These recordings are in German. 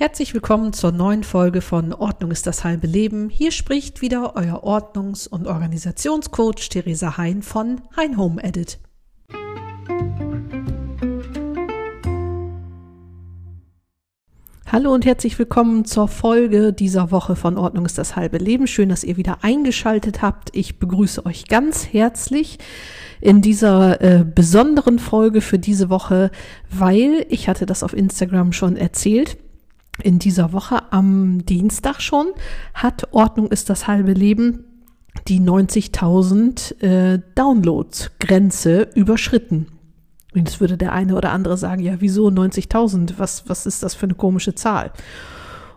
Herzlich willkommen zur neuen Folge von Ordnung ist das halbe Leben. Hier spricht wieder euer Ordnungs- und Organisationscoach Theresa Hein von Hein Home Edit. Hallo und herzlich willkommen zur Folge dieser Woche von Ordnung ist das halbe Leben. Schön, dass ihr wieder eingeschaltet habt. Ich begrüße euch ganz herzlich in dieser äh, besonderen Folge für diese Woche, weil ich hatte das auf Instagram schon erzählt in dieser Woche am Dienstag schon hat Ordnung ist das halbe Leben die 90.000 äh, Downloads-Grenze überschritten. Und jetzt würde der eine oder andere sagen, ja, wieso 90.000? Was, was ist das für eine komische Zahl?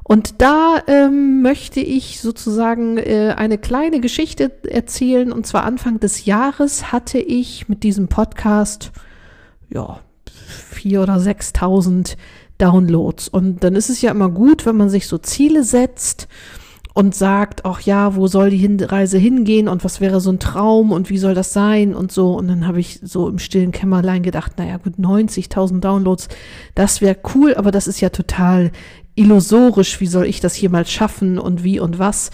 Und da ähm, möchte ich sozusagen äh, eine kleine Geschichte erzählen. Und zwar Anfang des Jahres hatte ich mit diesem Podcast, ja, vier oder 6.000 Downloads. Und dann ist es ja immer gut, wenn man sich so Ziele setzt und sagt, ach ja, wo soll die Reise hingehen und was wäre so ein Traum und wie soll das sein und so. Und dann habe ich so im stillen Kämmerlein gedacht, naja gut, 90.000 Downloads, das wäre cool, aber das ist ja total illusorisch. Wie soll ich das jemals schaffen und wie und was?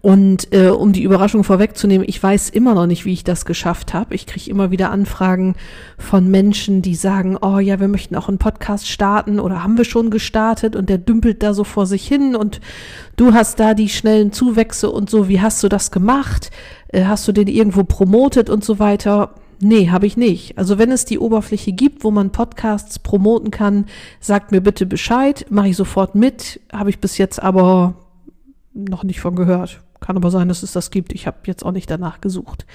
Und äh, um die Überraschung vorwegzunehmen, ich weiß immer noch nicht, wie ich das geschafft habe. Ich kriege immer wieder Anfragen von Menschen, die sagen, oh ja, wir möchten auch einen Podcast starten oder haben wir schon gestartet und der dümpelt da so vor sich hin und du hast da die schnellen Zuwächse und so, wie hast du das gemacht? Äh, hast du den irgendwo promotet und so weiter? Nee, habe ich nicht. Also wenn es die Oberfläche gibt, wo man Podcasts promoten kann, sagt mir bitte Bescheid, mache ich sofort mit. Habe ich bis jetzt aber noch nicht von gehört. Kann aber sein, dass es das gibt. Ich habe jetzt auch nicht danach gesucht.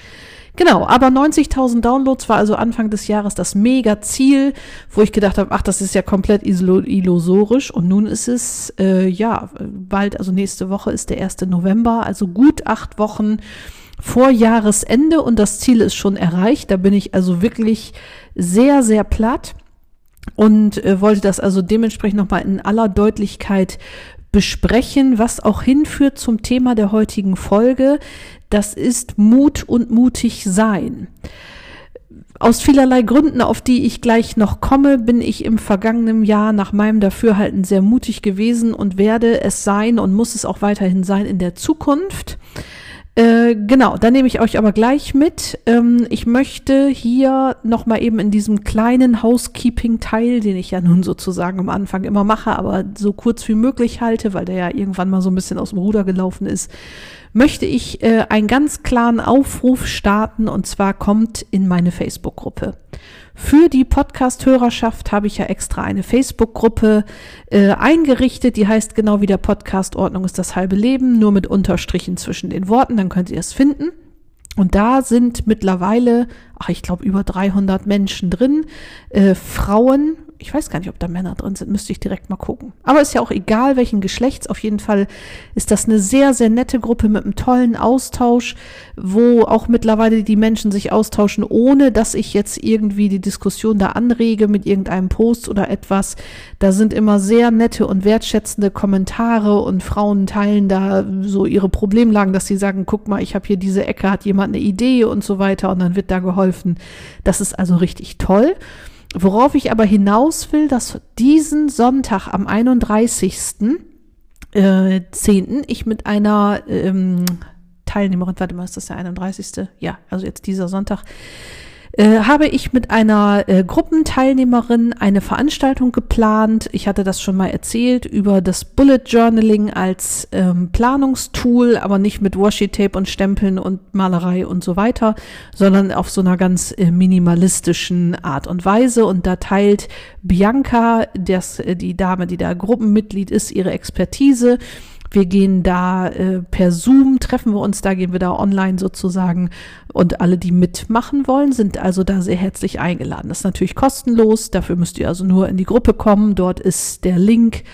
Genau, aber 90.000 Downloads war also Anfang des Jahres das Mega-Ziel, wo ich gedacht habe, ach, das ist ja komplett illusorisch. Und nun ist es, äh, ja, bald, also nächste Woche ist der 1. November, also gut acht Wochen vor Jahresende und das Ziel ist schon erreicht. Da bin ich also wirklich sehr, sehr platt und äh, wollte das also dementsprechend nochmal in aller Deutlichkeit besprechen, was auch hinführt zum Thema der heutigen Folge. Das ist Mut und mutig sein. Aus vielerlei Gründen, auf die ich gleich noch komme, bin ich im vergangenen Jahr nach meinem Dafürhalten sehr mutig gewesen und werde es sein und muss es auch weiterhin sein in der Zukunft. Äh, genau, da nehme ich euch aber gleich mit. Ähm, ich möchte hier nochmal eben in diesem kleinen Housekeeping-Teil, den ich ja nun sozusagen am Anfang immer mache, aber so kurz wie möglich halte, weil der ja irgendwann mal so ein bisschen aus dem Ruder gelaufen ist, möchte ich äh, einen ganz klaren Aufruf starten und zwar kommt in meine Facebook-Gruppe. Für die Podcast-Hörerschaft habe ich ja extra eine Facebook-Gruppe äh, eingerichtet, die heißt genau wie der Podcast Ordnung ist das halbe Leben, nur mit Unterstrichen zwischen den Worten, dann könnt ihr es finden. Und da sind mittlerweile, ach ich glaube, über 300 Menschen drin, äh, Frauen ich weiß gar nicht, ob da Männer drin sind, müsste ich direkt mal gucken. Aber ist ja auch egal, welchen Geschlechts. Auf jeden Fall ist das eine sehr, sehr nette Gruppe mit einem tollen Austausch, wo auch mittlerweile die Menschen sich austauschen, ohne dass ich jetzt irgendwie die Diskussion da anrege mit irgendeinem Post oder etwas. Da sind immer sehr nette und wertschätzende Kommentare und Frauen teilen da so ihre Problemlagen, dass sie sagen, guck mal, ich habe hier diese Ecke, hat jemand eine Idee und so weiter und dann wird da geholfen. Das ist also richtig toll. Worauf ich aber hinaus will, dass diesen Sonntag am 31.10. Äh, 10. ich mit einer ähm, Teilnehmerin, warte mal, ist das der 31.? Ja, also jetzt dieser Sonntag, äh, habe ich mit einer äh, Gruppenteilnehmerin eine Veranstaltung geplant. Ich hatte das schon mal erzählt über das Bullet Journaling als ähm, Planungstool, aber nicht mit Washi-Tape und Stempeln und Malerei und so weiter, sondern auf so einer ganz äh, minimalistischen Art und Weise. Und da teilt Bianca, das, äh, die Dame, die da Gruppenmitglied ist, ihre Expertise wir gehen da äh, per Zoom, treffen wir uns da, gehen wir da online sozusagen. Und alle, die mitmachen wollen, sind also da sehr herzlich eingeladen. Das ist natürlich kostenlos. Dafür müsst ihr also nur in die Gruppe kommen. Dort ist der Link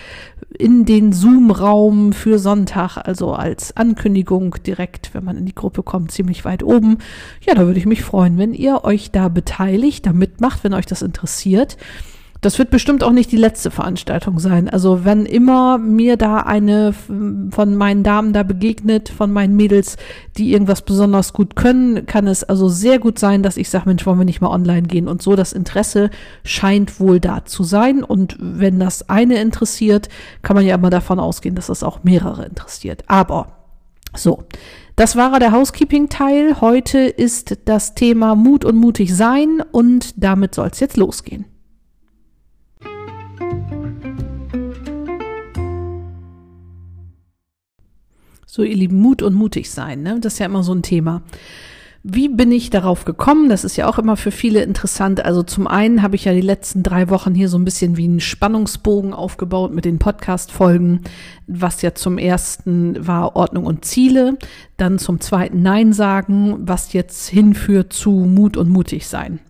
in den Zoom-Raum für Sonntag, also als Ankündigung direkt, wenn man in die Gruppe kommt, ziemlich weit oben. Ja, da würde ich mich freuen, wenn ihr euch da beteiligt, da mitmacht, wenn euch das interessiert. Das wird bestimmt auch nicht die letzte Veranstaltung sein. Also wenn immer mir da eine von meinen Damen da begegnet, von meinen Mädels, die irgendwas besonders gut können, kann es also sehr gut sein, dass ich sage, Mensch, wollen wir nicht mal online gehen? Und so das Interesse scheint wohl da zu sein. Und wenn das eine interessiert, kann man ja immer davon ausgehen, dass das auch mehrere interessiert. Aber so. Das war der Housekeeping-Teil. Heute ist das Thema Mut und mutig sein und damit soll es jetzt losgehen. So, ihr Lieben, Mut und mutig sein, ne? Das ist ja immer so ein Thema. Wie bin ich darauf gekommen? Das ist ja auch immer für viele interessant. Also zum einen habe ich ja die letzten drei Wochen hier so ein bisschen wie einen Spannungsbogen aufgebaut mit den Podcast-Folgen, was ja zum ersten war Ordnung und Ziele, dann zum zweiten Nein sagen, was jetzt hinführt zu Mut und mutig sein.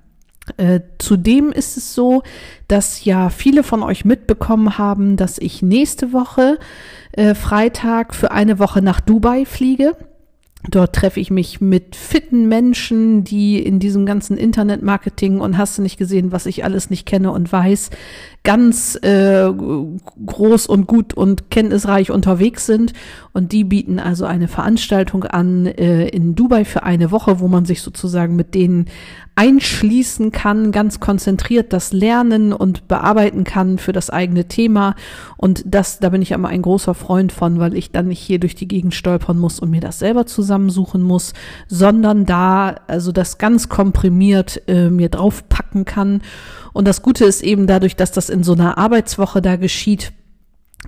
Äh, zudem ist es so, dass ja viele von euch mitbekommen haben, dass ich nächste Woche äh, Freitag für eine Woche nach Dubai fliege. Dort treffe ich mich mit fitten Menschen, die in diesem ganzen Internetmarketing und hast du nicht gesehen, was ich alles nicht kenne und weiß, ganz äh, groß und gut und kenntnisreich unterwegs sind. Und die bieten also eine Veranstaltung an äh, in Dubai für eine Woche, wo man sich sozusagen mit denen einschließen kann, ganz konzentriert das lernen und bearbeiten kann für das eigene Thema. Und das, da bin ich immer ein großer Freund von, weil ich dann nicht hier durch die Gegend stolpern muss und mir das selber zusammensuchen muss, sondern da also das ganz komprimiert äh, mir draufpacken kann. Und das Gute ist eben dadurch, dass das in so einer Arbeitswoche da geschieht,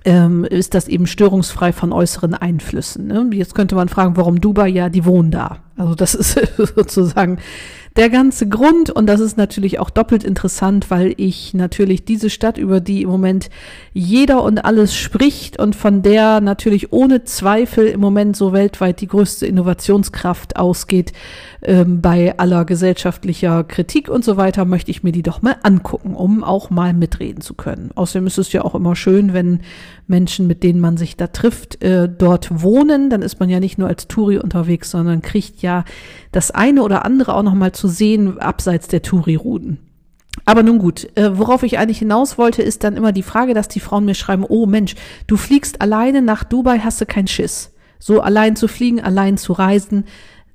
ähm, ist das eben störungsfrei von äußeren Einflüssen. Ne? Jetzt könnte man fragen, warum Dubai? Ja, die wohnen da. Also das ist sozusagen der ganze Grund, und das ist natürlich auch doppelt interessant, weil ich natürlich diese Stadt, über die im Moment jeder und alles spricht und von der natürlich ohne Zweifel im Moment so weltweit die größte Innovationskraft ausgeht, ähm, bei aller gesellschaftlicher Kritik und so weiter, möchte ich mir die doch mal angucken, um auch mal mitreden zu können. Außerdem ist es ja auch immer schön, wenn Menschen, mit denen man sich da trifft, äh, dort wohnen. Dann ist man ja nicht nur als Touri unterwegs, sondern kriegt ja das eine oder andere auch noch mal zu sehen, abseits der Touri-Routen. Aber nun gut, äh, worauf ich eigentlich hinaus wollte, ist dann immer die Frage, dass die Frauen mir schreiben, oh Mensch, du fliegst alleine nach Dubai, hast du keinen Schiss. So allein zu fliegen, allein zu reisen.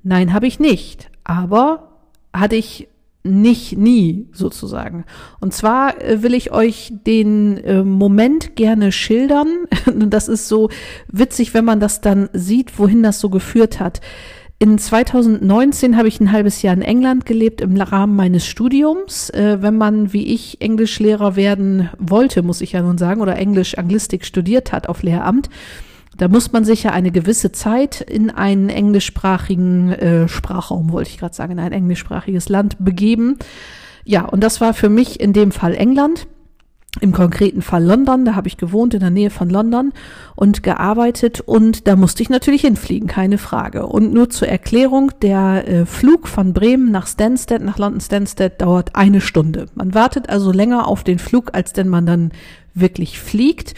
Nein, habe ich nicht. Aber hatte ich nicht nie sozusagen. Und zwar äh, will ich euch den äh, Moment gerne schildern. das ist so witzig, wenn man das dann sieht, wohin das so geführt hat. In 2019 habe ich ein halbes Jahr in England gelebt im Rahmen meines Studiums. Äh, wenn man wie ich Englischlehrer werden wollte, muss ich ja nun sagen, oder Englisch Anglistik studiert hat auf Lehramt, da muss man sich ja eine gewisse Zeit in einen englischsprachigen äh, Sprachraum, wollte ich gerade sagen, in ein englischsprachiges Land begeben. Ja, und das war für mich in dem Fall England. Im konkreten Fall London, da habe ich gewohnt in der Nähe von London und gearbeitet und da musste ich natürlich hinfliegen, keine Frage. Und nur zur Erklärung, der äh, Flug von Bremen nach Stansted, nach London Stansted dauert eine Stunde. Man wartet also länger auf den Flug, als denn man dann wirklich fliegt.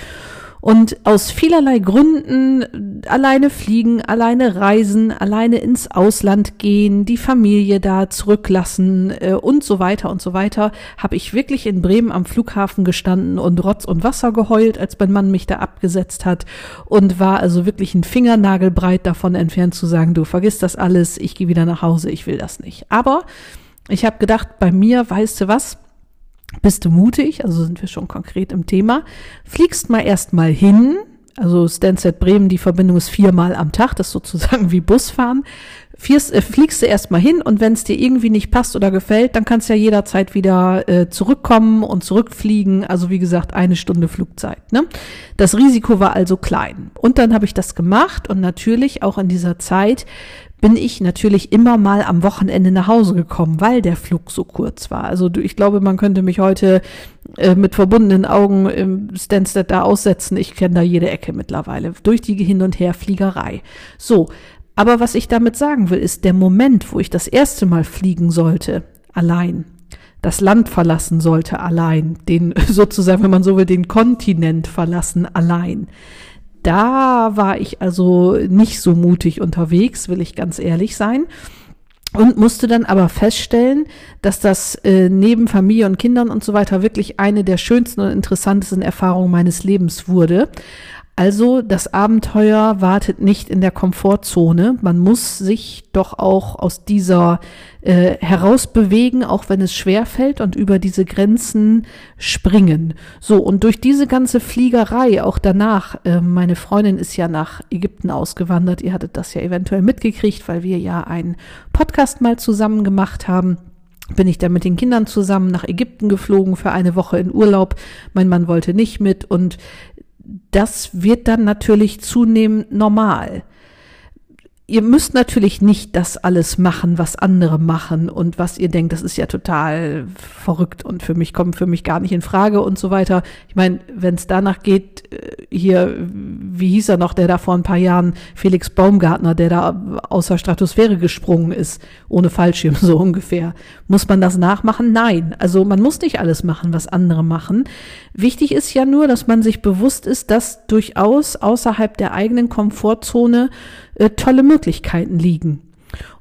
Und aus vielerlei Gründen alleine fliegen, alleine reisen, alleine ins Ausland gehen, die Familie da zurücklassen äh, und so weiter und so weiter, habe ich wirklich in Bremen am Flughafen gestanden und Rotz und Wasser geheult, als mein Mann mich da abgesetzt hat und war also wirklich ein Fingernagelbreit davon entfernt zu sagen, du vergiss das alles, ich gehe wieder nach Hause, ich will das nicht. Aber ich habe gedacht, bei mir, weißt du was, bist du mutig, also sind wir schon konkret im Thema, fliegst mal erstmal hin, also Stansted Bremen, die Verbindung ist viermal am Tag, das ist sozusagen wie Busfahren. Fierst, äh, fliegst du erstmal hin und wenn es dir irgendwie nicht passt oder gefällt, dann kannst du ja jederzeit wieder äh, zurückkommen und zurückfliegen. Also wie gesagt, eine Stunde Flugzeit. Ne? Das Risiko war also klein. Und dann habe ich das gemacht und natürlich auch in dieser Zeit bin ich natürlich immer mal am Wochenende nach Hause gekommen, weil der Flug so kurz war. Also ich glaube, man könnte mich heute äh, mit verbundenen Augen im Stansted da aussetzen. Ich kenne da jede Ecke mittlerweile durch die Hin- und Herfliegerei. So, aber was ich damit sagen will, ist der Moment, wo ich das erste Mal fliegen sollte, allein, das Land verlassen sollte allein, den sozusagen, wenn man so will, den Kontinent verlassen allein da war ich also nicht so mutig unterwegs, will ich ganz ehrlich sein. und musste dann aber feststellen, dass das äh, neben Familie und Kindern und so weiter wirklich eine der schönsten und interessantesten Erfahrungen meines Lebens wurde. Also das Abenteuer wartet nicht in der Komfortzone. Man muss sich doch auch aus dieser äh, herausbewegen, auch wenn es schwer fällt und über diese Grenzen springen. So, und durch diese ganze Fliegerei, auch danach, äh, meine Freundin ist ja nach Ägypten ausgewandert, ihr hattet das ja eventuell mitgekriegt, weil wir ja einen Podcast mal zusammen gemacht haben bin ich dann mit den Kindern zusammen nach Ägypten geflogen für eine Woche in Urlaub. Mein Mann wollte nicht mit und das wird dann natürlich zunehmend normal ihr müsst natürlich nicht das alles machen, was andere machen und was ihr denkt, das ist ja total verrückt und für mich kommt für mich gar nicht in Frage und so weiter. Ich meine, wenn es danach geht, äh, hier, wie hieß er noch, der da vor ein paar Jahren, Felix Baumgartner, der da außer Stratosphäre gesprungen ist, ohne Fallschirm so ungefähr. Muss man das nachmachen? Nein. Also man muss nicht alles machen, was andere machen. Wichtig ist ja nur, dass man sich bewusst ist, dass durchaus außerhalb der eigenen Komfortzone äh, tolle Möglichkeiten liegen.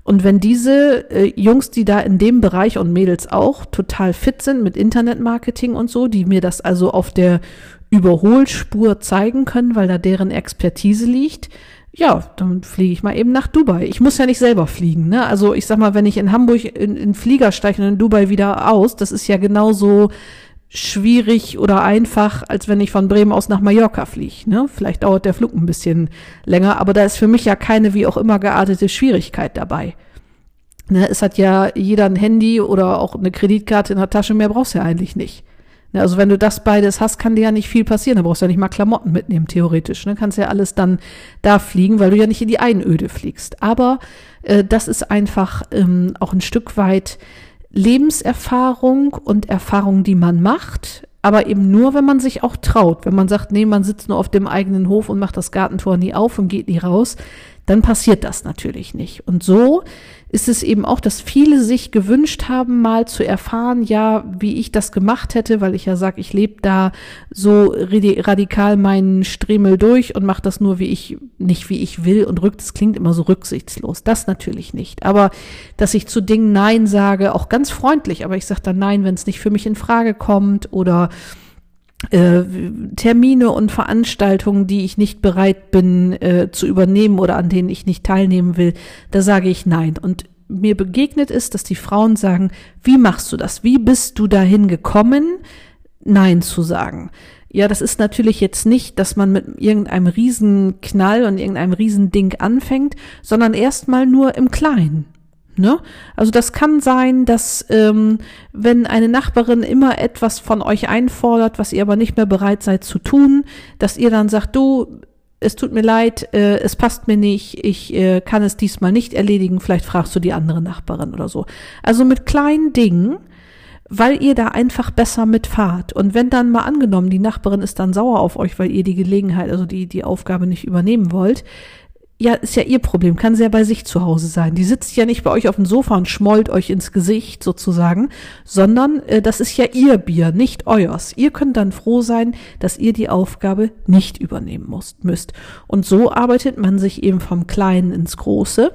Und wenn diese äh, Jungs, die da in dem Bereich und Mädels auch total fit sind mit Internetmarketing und so, die mir das also auf der Überholspur zeigen können, weil da deren Expertise liegt, ja, dann fliege ich mal eben nach Dubai. Ich muss ja nicht selber fliegen, ne? Also ich sag mal, wenn ich in Hamburg in, in Flieger steige und in Dubai wieder aus, das ist ja genauso schwierig oder einfach, als wenn ich von Bremen aus nach Mallorca fliege. Ne? Vielleicht dauert der Flug ein bisschen länger, aber da ist für mich ja keine wie auch immer geartete Schwierigkeit dabei. Ne? Es hat ja jeder ein Handy oder auch eine Kreditkarte in der Tasche, mehr brauchst du ja eigentlich nicht. Ne? Also wenn du das beides hast, kann dir ja nicht viel passieren. Da brauchst du ja nicht mal Klamotten mitnehmen, theoretisch. Ne? Kannst ja alles dann da fliegen, weil du ja nicht in die Einöde fliegst. Aber äh, das ist einfach ähm, auch ein Stück weit Lebenserfahrung und Erfahrung, die man macht, aber eben nur, wenn man sich auch traut. Wenn man sagt, nee, man sitzt nur auf dem eigenen Hof und macht das Gartentor nie auf und geht nie raus, dann passiert das natürlich nicht. Und so ist es eben auch, dass viele sich gewünscht haben, mal zu erfahren, ja, wie ich das gemacht hätte, weil ich ja sage, ich lebe da so radikal meinen Stremel durch und mache das nur, wie ich, nicht wie ich will und rückt, das klingt immer so rücksichtslos. Das natürlich nicht. Aber dass ich zu Dingen Nein sage, auch ganz freundlich, aber ich sage dann Nein, wenn es nicht für mich in Frage kommt oder äh, Termine und Veranstaltungen, die ich nicht bereit bin äh, zu übernehmen oder an denen ich nicht teilnehmen will, da sage ich nein. Und mir begegnet ist, dass die Frauen sagen, wie machst du das? Wie bist du dahin gekommen, nein zu sagen? Ja, das ist natürlich jetzt nicht, dass man mit irgendeinem Riesenknall und irgendeinem Riesending anfängt, sondern erstmal nur im Kleinen. Ne? Also das kann sein, dass ähm, wenn eine Nachbarin immer etwas von euch einfordert, was ihr aber nicht mehr bereit seid zu tun, dass ihr dann sagt, du, es tut mir leid, äh, es passt mir nicht, ich äh, kann es diesmal nicht erledigen, vielleicht fragst du die andere Nachbarin oder so. Also mit kleinen Dingen, weil ihr da einfach besser mitfahrt. Und wenn dann mal angenommen, die Nachbarin ist dann sauer auf euch, weil ihr die Gelegenheit, also die, die Aufgabe nicht übernehmen wollt, ja, ist ja ihr Problem, kann sie ja bei sich zu Hause sein. Die sitzt ja nicht bei euch auf dem Sofa und schmollt euch ins Gesicht sozusagen, sondern äh, das ist ja ihr Bier, nicht euers. Ihr könnt dann froh sein, dass ihr die Aufgabe nicht übernehmen müsst. müsst. Und so arbeitet man sich eben vom Kleinen ins Große.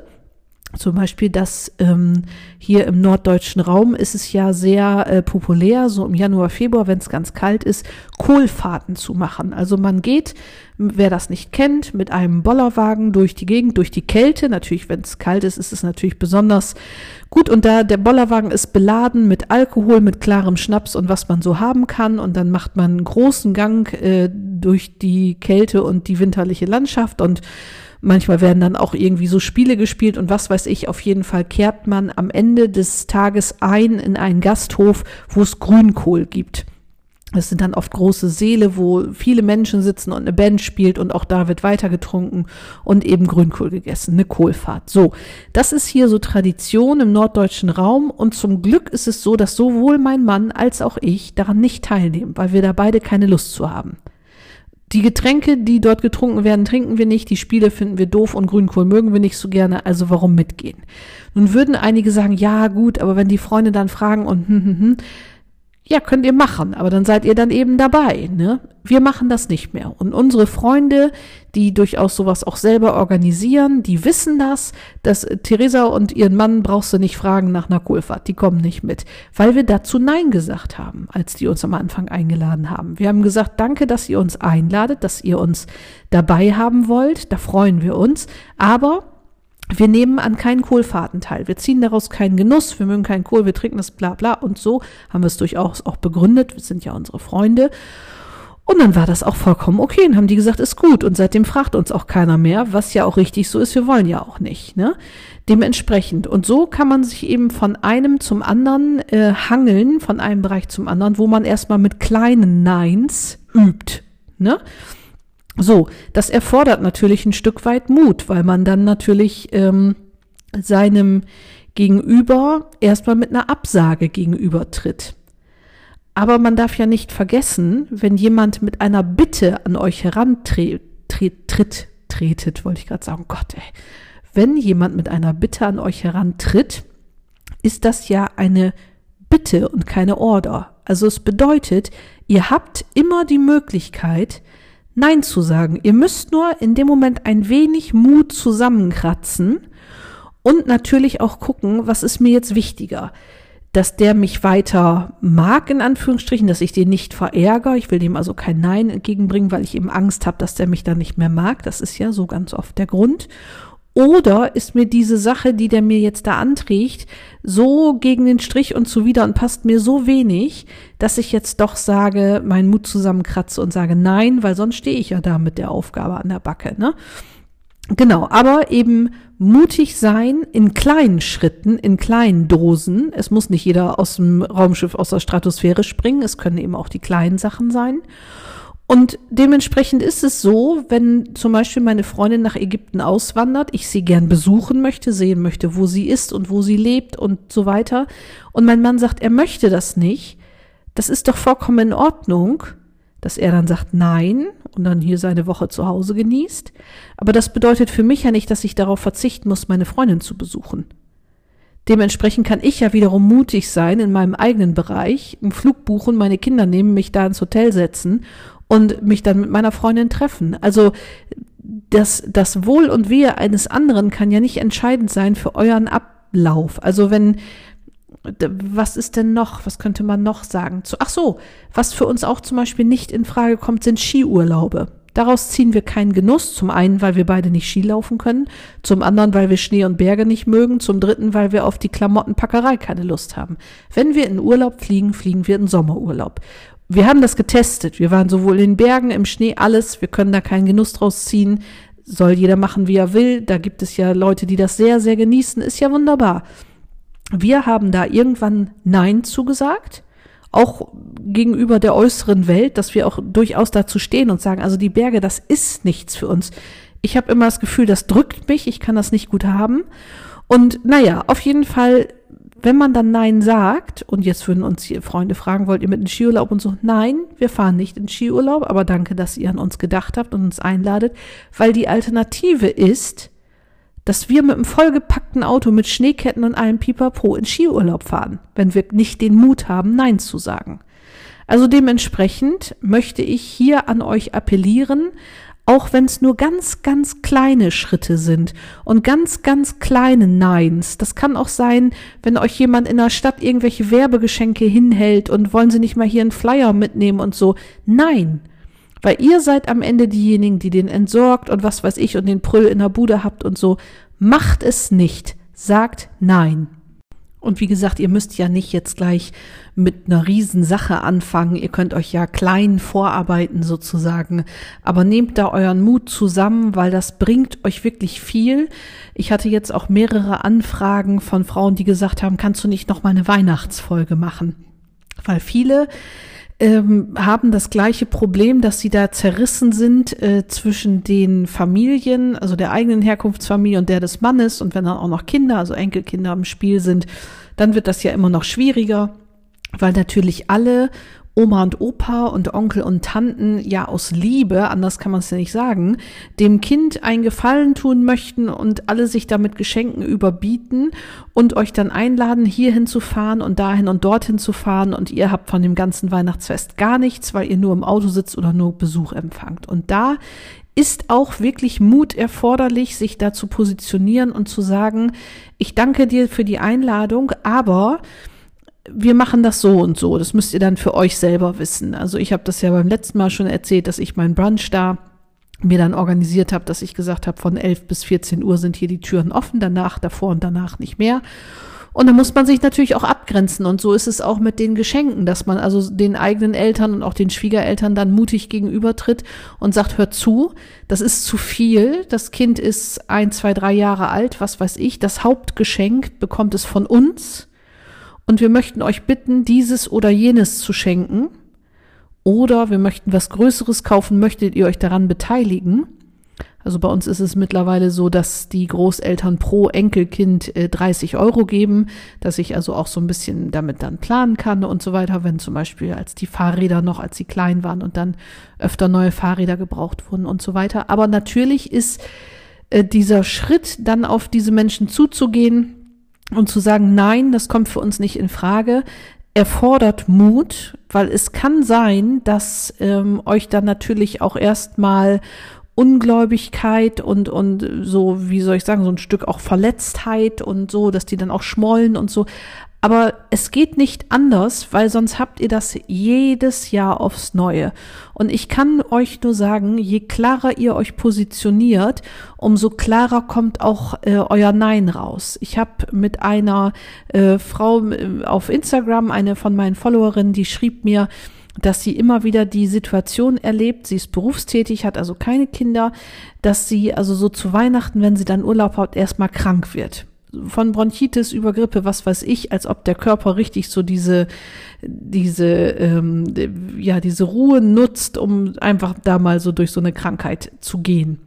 Zum Beispiel dass ähm, hier im norddeutschen Raum ist es ja sehr äh, populär, so im Januar, Februar, wenn es ganz kalt ist, Kohlfahrten zu machen. Also man geht, wer das nicht kennt, mit einem Bollerwagen durch die Gegend, durch die Kälte. Natürlich, wenn es kalt ist, ist es natürlich besonders gut. Und da der Bollerwagen ist beladen mit Alkohol, mit klarem Schnaps und was man so haben kann. Und dann macht man einen großen Gang äh, durch die Kälte und die winterliche Landschaft und Manchmal werden dann auch irgendwie so Spiele gespielt und was weiß ich. Auf jeden Fall kehrt man am Ende des Tages ein in einen Gasthof, wo es Grünkohl gibt. Das sind dann oft große Seele, wo viele Menschen sitzen und eine Band spielt und auch da wird weiter getrunken und eben Grünkohl gegessen, eine Kohlfahrt. So, das ist hier so Tradition im norddeutschen Raum und zum Glück ist es so, dass sowohl mein Mann als auch ich daran nicht teilnehmen, weil wir da beide keine Lust zu haben. Die Getränke, die dort getrunken werden, trinken wir nicht. Die Spiele finden wir doof und Grünkohl mögen wir nicht so gerne. Also warum mitgehen? Nun würden einige sagen, ja gut, aber wenn die Freunde dann fragen und hm, hm, hm, Ja, könnt ihr machen, aber dann seid ihr dann eben dabei. Ne? Wir machen das nicht mehr. Und unsere Freunde, die durchaus sowas auch selber organisieren, die wissen das, dass Theresa und ihren Mann brauchst du nicht fragen nach einer Kohlfahrt, die kommen nicht mit, weil wir dazu Nein gesagt haben, als die uns am Anfang eingeladen haben. Wir haben gesagt, danke, dass ihr uns einladet, dass ihr uns dabei haben wollt, da freuen wir uns, aber wir nehmen an keinen Kohlfahrten teil. Wir ziehen daraus keinen Genuss. Wir mögen keinen Kohl. Wir trinken das bla bla. Und so haben wir es durchaus auch begründet. Wir sind ja unsere Freunde. Und dann war das auch vollkommen okay und haben die gesagt, ist gut. Und seitdem fragt uns auch keiner mehr, was ja auch richtig so ist. Wir wollen ja auch nicht. Ne? Dementsprechend. Und so kann man sich eben von einem zum anderen äh, hangeln, von einem Bereich zum anderen, wo man erstmal mit kleinen Neins übt. Ne? So, das erfordert natürlich ein Stück weit Mut, weil man dann natürlich ähm, seinem Gegenüber erstmal mit einer Absage gegenübertritt. Aber man darf ja nicht vergessen, wenn jemand mit einer Bitte an euch herantritt, tritt, tretet, wollte ich gerade sagen, Gott, ey. Wenn jemand mit einer Bitte an euch herantritt, ist das ja eine Bitte und keine Order. Also es bedeutet, ihr habt immer die Möglichkeit, Nein zu sagen. Ihr müsst nur in dem Moment ein wenig Mut zusammenkratzen und natürlich auch gucken, was ist mir jetzt wichtiger. Dass der mich weiter mag, in Anführungsstrichen, dass ich den nicht verärgere. Ich will dem also kein Nein entgegenbringen, weil ich eben Angst habe, dass der mich dann nicht mehr mag. Das ist ja so ganz oft der Grund. Oder ist mir diese Sache, die der mir jetzt da anträgt, so gegen den Strich und zuwider und passt mir so wenig, dass ich jetzt doch sage, meinen Mut zusammenkratze und sage nein, weil sonst stehe ich ja da mit der Aufgabe an der Backe, ne? Genau, aber eben mutig sein in kleinen Schritten, in kleinen Dosen. Es muss nicht jeder aus dem Raumschiff aus der Stratosphäre springen, es können eben auch die kleinen Sachen sein. Und dementsprechend ist es so, wenn zum Beispiel meine Freundin nach Ägypten auswandert, ich sie gern besuchen möchte, sehen möchte, wo sie ist und wo sie lebt und so weiter, und mein Mann sagt, er möchte das nicht, das ist doch vollkommen in Ordnung, dass er dann sagt nein und dann hier seine Woche zu Hause genießt. Aber das bedeutet für mich ja nicht, dass ich darauf verzichten muss, meine Freundin zu besuchen. Dementsprechend kann ich ja wiederum mutig sein in meinem eigenen Bereich, einen Flug buchen, meine Kinder nehmen, mich da ins Hotel setzen und mich dann mit meiner Freundin treffen. Also das, das Wohl und Wehe eines anderen kann ja nicht entscheidend sein für euren Ablauf. Also wenn, was ist denn noch, was könnte man noch sagen? Ach so, was für uns auch zum Beispiel nicht in Frage kommt, sind Skiurlaube. Daraus ziehen wir keinen Genuss. Zum einen, weil wir beide nicht Ski laufen können. Zum anderen, weil wir Schnee und Berge nicht mögen. Zum dritten, weil wir auf die Klamottenpackerei keine Lust haben. Wenn wir in Urlaub fliegen, fliegen wir in Sommerurlaub wir haben das getestet. Wir waren sowohl in den Bergen, im Schnee, alles. Wir können da keinen Genuss draus ziehen. Soll jeder machen, wie er will. Da gibt es ja Leute, die das sehr, sehr genießen. Ist ja wunderbar. Wir haben da irgendwann Nein zugesagt. Auch gegenüber der äußeren Welt, dass wir auch durchaus dazu stehen und sagen, also die Berge, das ist nichts für uns. Ich habe immer das Gefühl, das drückt mich, ich kann das nicht gut haben. Und naja, auf jeden Fall wenn man dann Nein sagt, und jetzt würden uns hier Freunde fragen, wollt ihr mit in Skiurlaub und so, nein, wir fahren nicht in Skiurlaub, aber danke, dass ihr an uns gedacht habt und uns einladet, weil die Alternative ist, dass wir mit einem vollgepackten Auto mit Schneeketten und allem Pipapo in Skiurlaub fahren, wenn wir nicht den Mut haben, Nein zu sagen. Also dementsprechend möchte ich hier an euch appellieren, auch wenn es nur ganz, ganz kleine Schritte sind und ganz, ganz kleine Neins. Das kann auch sein, wenn euch jemand in der Stadt irgendwelche Werbegeschenke hinhält und wollen sie nicht mal hier einen Flyer mitnehmen und so. Nein. Weil ihr seid am Ende diejenigen, die den entsorgt und was weiß ich und den Prüll in der Bude habt und so. Macht es nicht. Sagt nein. Und wie gesagt, ihr müsst ja nicht jetzt gleich mit einer Riesensache anfangen. Ihr könnt euch ja klein vorarbeiten sozusagen. Aber nehmt da euren Mut zusammen, weil das bringt euch wirklich viel. Ich hatte jetzt auch mehrere Anfragen von Frauen, die gesagt haben, kannst du nicht noch mal eine Weihnachtsfolge machen? Weil viele ähm, haben das gleiche Problem, dass sie da zerrissen sind äh, zwischen den Familien, also der eigenen Herkunftsfamilie und der des Mannes. Und wenn dann auch noch Kinder, also Enkelkinder im Spiel sind, dann wird das ja immer noch schwieriger, weil natürlich alle Oma und Opa und Onkel und Tanten ja aus Liebe, anders kann man es ja nicht sagen, dem Kind einen Gefallen tun möchten und alle sich damit Geschenken überbieten und euch dann einladen, hierhin zu fahren und dahin und dorthin zu fahren und ihr habt von dem ganzen Weihnachtsfest gar nichts, weil ihr nur im Auto sitzt oder nur Besuch empfangt. Und da ist auch wirklich Mut erforderlich, sich da zu positionieren und zu sagen, ich danke dir für die Einladung, aber wir machen das so und so. Das müsst ihr dann für euch selber wissen. Also ich habe das ja beim letzten Mal schon erzählt, dass ich mein Brunch da mir dann organisiert habe, dass ich gesagt habe, von 11 bis 14 Uhr sind hier die Türen offen, danach, davor und danach nicht mehr. Und da muss man sich natürlich auch abgrenzen. Und so ist es auch mit den Geschenken, dass man also den eigenen Eltern und auch den Schwiegereltern dann mutig gegenübertritt und sagt, hört zu, das ist zu viel. Das Kind ist ein, zwei, drei Jahre alt, was weiß ich. Das Hauptgeschenk bekommt es von uns. Und wir möchten euch bitten, dieses oder jenes zu schenken. Oder wir möchten was Größeres kaufen, möchtet ihr euch daran beteiligen? Also bei uns ist es mittlerweile so, dass die Großeltern pro Enkelkind äh, 30 Euro geben, dass ich also auch so ein bisschen damit dann planen kann und so weiter, wenn zum Beispiel als die Fahrräder noch, als sie klein waren und dann öfter neue Fahrräder gebraucht wurden und so weiter. Aber natürlich ist äh, dieser Schritt, dann auf diese Menschen zuzugehen, und zu sagen, nein, das kommt für uns nicht in Frage, erfordert Mut, weil es kann sein, dass ähm, euch dann natürlich auch erstmal Ungläubigkeit und, und so, wie soll ich sagen, so ein Stück auch Verletztheit und so, dass die dann auch schmollen und so. Aber es geht nicht anders, weil sonst habt ihr das jedes Jahr aufs Neue. Und ich kann euch nur sagen, je klarer ihr euch positioniert, umso klarer kommt auch äh, euer Nein raus. Ich habe mit einer äh, Frau äh, auf Instagram, eine von meinen Followerinnen, die schrieb mir, dass sie immer wieder die Situation erlebt, sie ist berufstätig, hat also keine Kinder, dass sie also so zu Weihnachten, wenn sie dann Urlaub hat, erstmal krank wird von Bronchitis über Grippe, was weiß ich, als ob der Körper richtig so diese, diese, ähm, ja, diese Ruhe nutzt, um einfach da mal so durch so eine Krankheit zu gehen.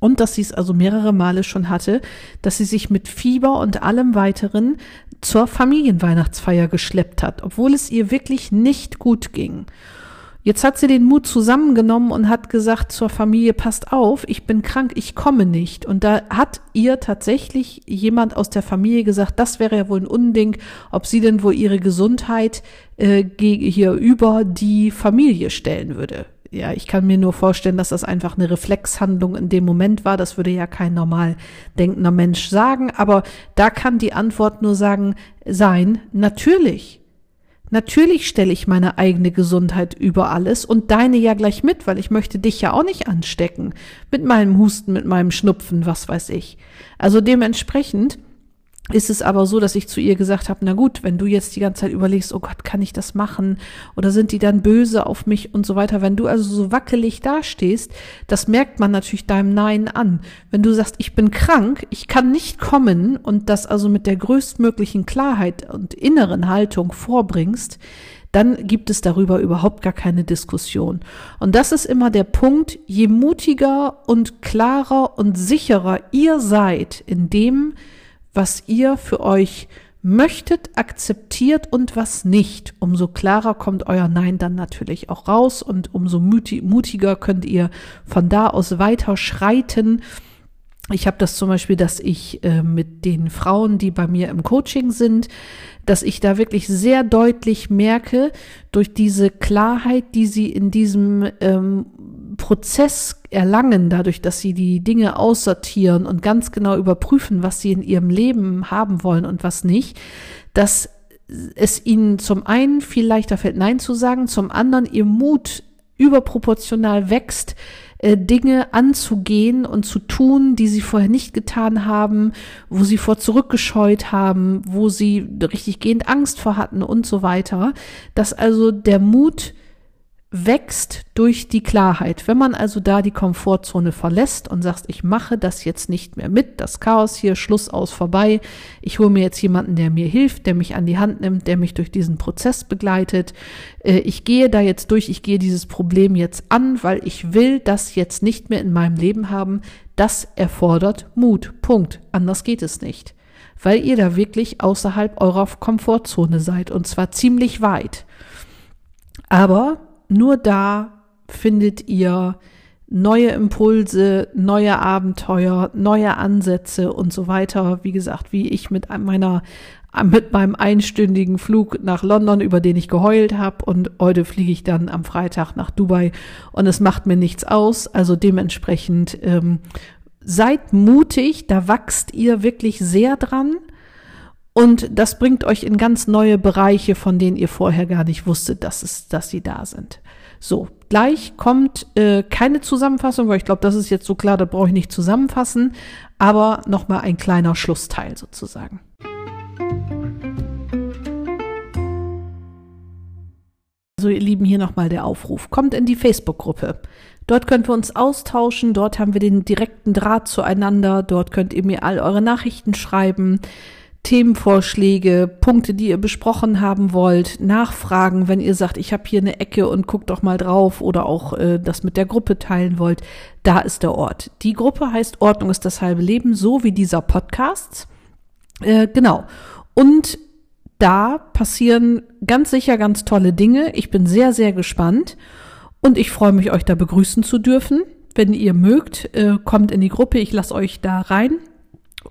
Und dass sie es also mehrere Male schon hatte, dass sie sich mit Fieber und allem weiteren zur Familienweihnachtsfeier geschleppt hat, obwohl es ihr wirklich nicht gut ging. Jetzt hat sie den Mut zusammengenommen und hat gesagt zur Familie, passt auf, ich bin krank, ich komme nicht. Und da hat ihr tatsächlich jemand aus der Familie gesagt, das wäre ja wohl ein Unding, ob sie denn wohl ihre Gesundheit äh, hier über die Familie stellen würde. Ja, ich kann mir nur vorstellen, dass das einfach eine Reflexhandlung in dem Moment war. Das würde ja kein normal denkender Mensch sagen. Aber da kann die Antwort nur sagen, sein, natürlich. Natürlich stelle ich meine eigene Gesundheit über alles und deine ja gleich mit, weil ich möchte dich ja auch nicht anstecken. Mit meinem Husten, mit meinem Schnupfen, was weiß ich. Also dementsprechend ist es aber so, dass ich zu ihr gesagt habe, na gut, wenn du jetzt die ganze Zeit überlegst, oh Gott, kann ich das machen? Oder sind die dann böse auf mich und so weiter? Wenn du also so wackelig dastehst, das merkt man natürlich deinem Nein an. Wenn du sagst, ich bin krank, ich kann nicht kommen und das also mit der größtmöglichen Klarheit und inneren Haltung vorbringst, dann gibt es darüber überhaupt gar keine Diskussion. Und das ist immer der Punkt, je mutiger und klarer und sicherer ihr seid in dem, was ihr für euch möchtet, akzeptiert und was nicht. Umso klarer kommt euer Nein dann natürlich auch raus und umso mutiger könnt ihr von da aus weiter schreiten. Ich habe das zum Beispiel, dass ich äh, mit den Frauen, die bei mir im Coaching sind, dass ich da wirklich sehr deutlich merke, durch diese Klarheit, die sie in diesem ähm, Prozess erlangen, dadurch, dass sie die Dinge aussortieren und ganz genau überprüfen, was sie in ihrem Leben haben wollen und was nicht, dass es ihnen zum einen viel leichter fällt, Nein zu sagen, zum anderen ihr Mut überproportional wächst, äh, Dinge anzugehen und zu tun, die sie vorher nicht getan haben, wo sie vor zurückgescheut haben, wo sie richtig gehend Angst vor hatten und so weiter, dass also der Mut wächst durch die Klarheit. Wenn man also da die Komfortzone verlässt und sagt, ich mache das jetzt nicht mehr mit, das Chaos hier, Schluss aus vorbei, ich hole mir jetzt jemanden, der mir hilft, der mich an die Hand nimmt, der mich durch diesen Prozess begleitet, äh, ich gehe da jetzt durch, ich gehe dieses Problem jetzt an, weil ich will das jetzt nicht mehr in meinem Leben haben, das erfordert Mut. Punkt. Anders geht es nicht. Weil ihr da wirklich außerhalb eurer Komfortzone seid und zwar ziemlich weit. Aber nur da findet ihr neue Impulse, neue Abenteuer, neue Ansätze und so weiter. Wie gesagt, wie ich mit meiner mit meinem einstündigen Flug nach London, über den ich geheult habe und heute fliege ich dann am Freitag nach Dubai und es macht mir nichts aus. Also dementsprechend ähm, seid mutig, da wachst ihr wirklich sehr dran. Und das bringt euch in ganz neue Bereiche, von denen ihr vorher gar nicht wusstet, dass, es, dass sie da sind. So, gleich kommt äh, keine Zusammenfassung, weil ich glaube, das ist jetzt so klar, da brauche ich nicht zusammenfassen, aber nochmal ein kleiner Schlussteil sozusagen. Also ihr Lieben, hier nochmal der Aufruf. Kommt in die Facebook-Gruppe. Dort könnt wir uns austauschen, dort haben wir den direkten Draht zueinander, dort könnt ihr mir all eure Nachrichten schreiben. Themenvorschläge, Punkte, die ihr besprochen haben wollt, Nachfragen, wenn ihr sagt, ich habe hier eine Ecke und guckt doch mal drauf oder auch äh, das mit der Gruppe teilen wollt, da ist der Ort. Die Gruppe heißt Ordnung ist das halbe Leben, so wie dieser Podcast. Äh, genau. Und da passieren ganz sicher ganz tolle Dinge. Ich bin sehr, sehr gespannt und ich freue mich, euch da begrüßen zu dürfen. Wenn ihr mögt, äh, kommt in die Gruppe, ich lasse euch da rein.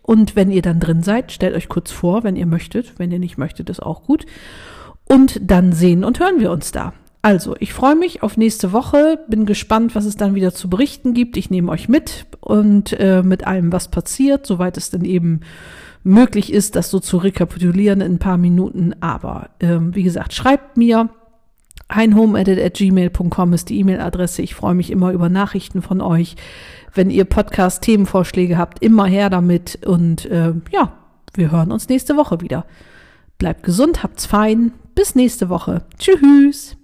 Und wenn ihr dann drin seid, stellt euch kurz vor, wenn ihr möchtet. Wenn ihr nicht möchtet, ist auch gut. Und dann sehen und hören wir uns da. Also, ich freue mich auf nächste Woche, bin gespannt, was es dann wieder zu berichten gibt. Ich nehme euch mit und äh, mit allem, was passiert, soweit es denn eben möglich ist, das so zu rekapitulieren in ein paar Minuten. Aber ähm, wie gesagt, schreibt mir. Einhomeedit at gmail.com ist die E-Mail-Adresse. Ich freue mich immer über Nachrichten von euch. Wenn ihr Podcast-Themenvorschläge habt, immer her damit. Und äh, ja, wir hören uns nächste Woche wieder. Bleibt gesund, habt's fein. Bis nächste Woche. Tschüss.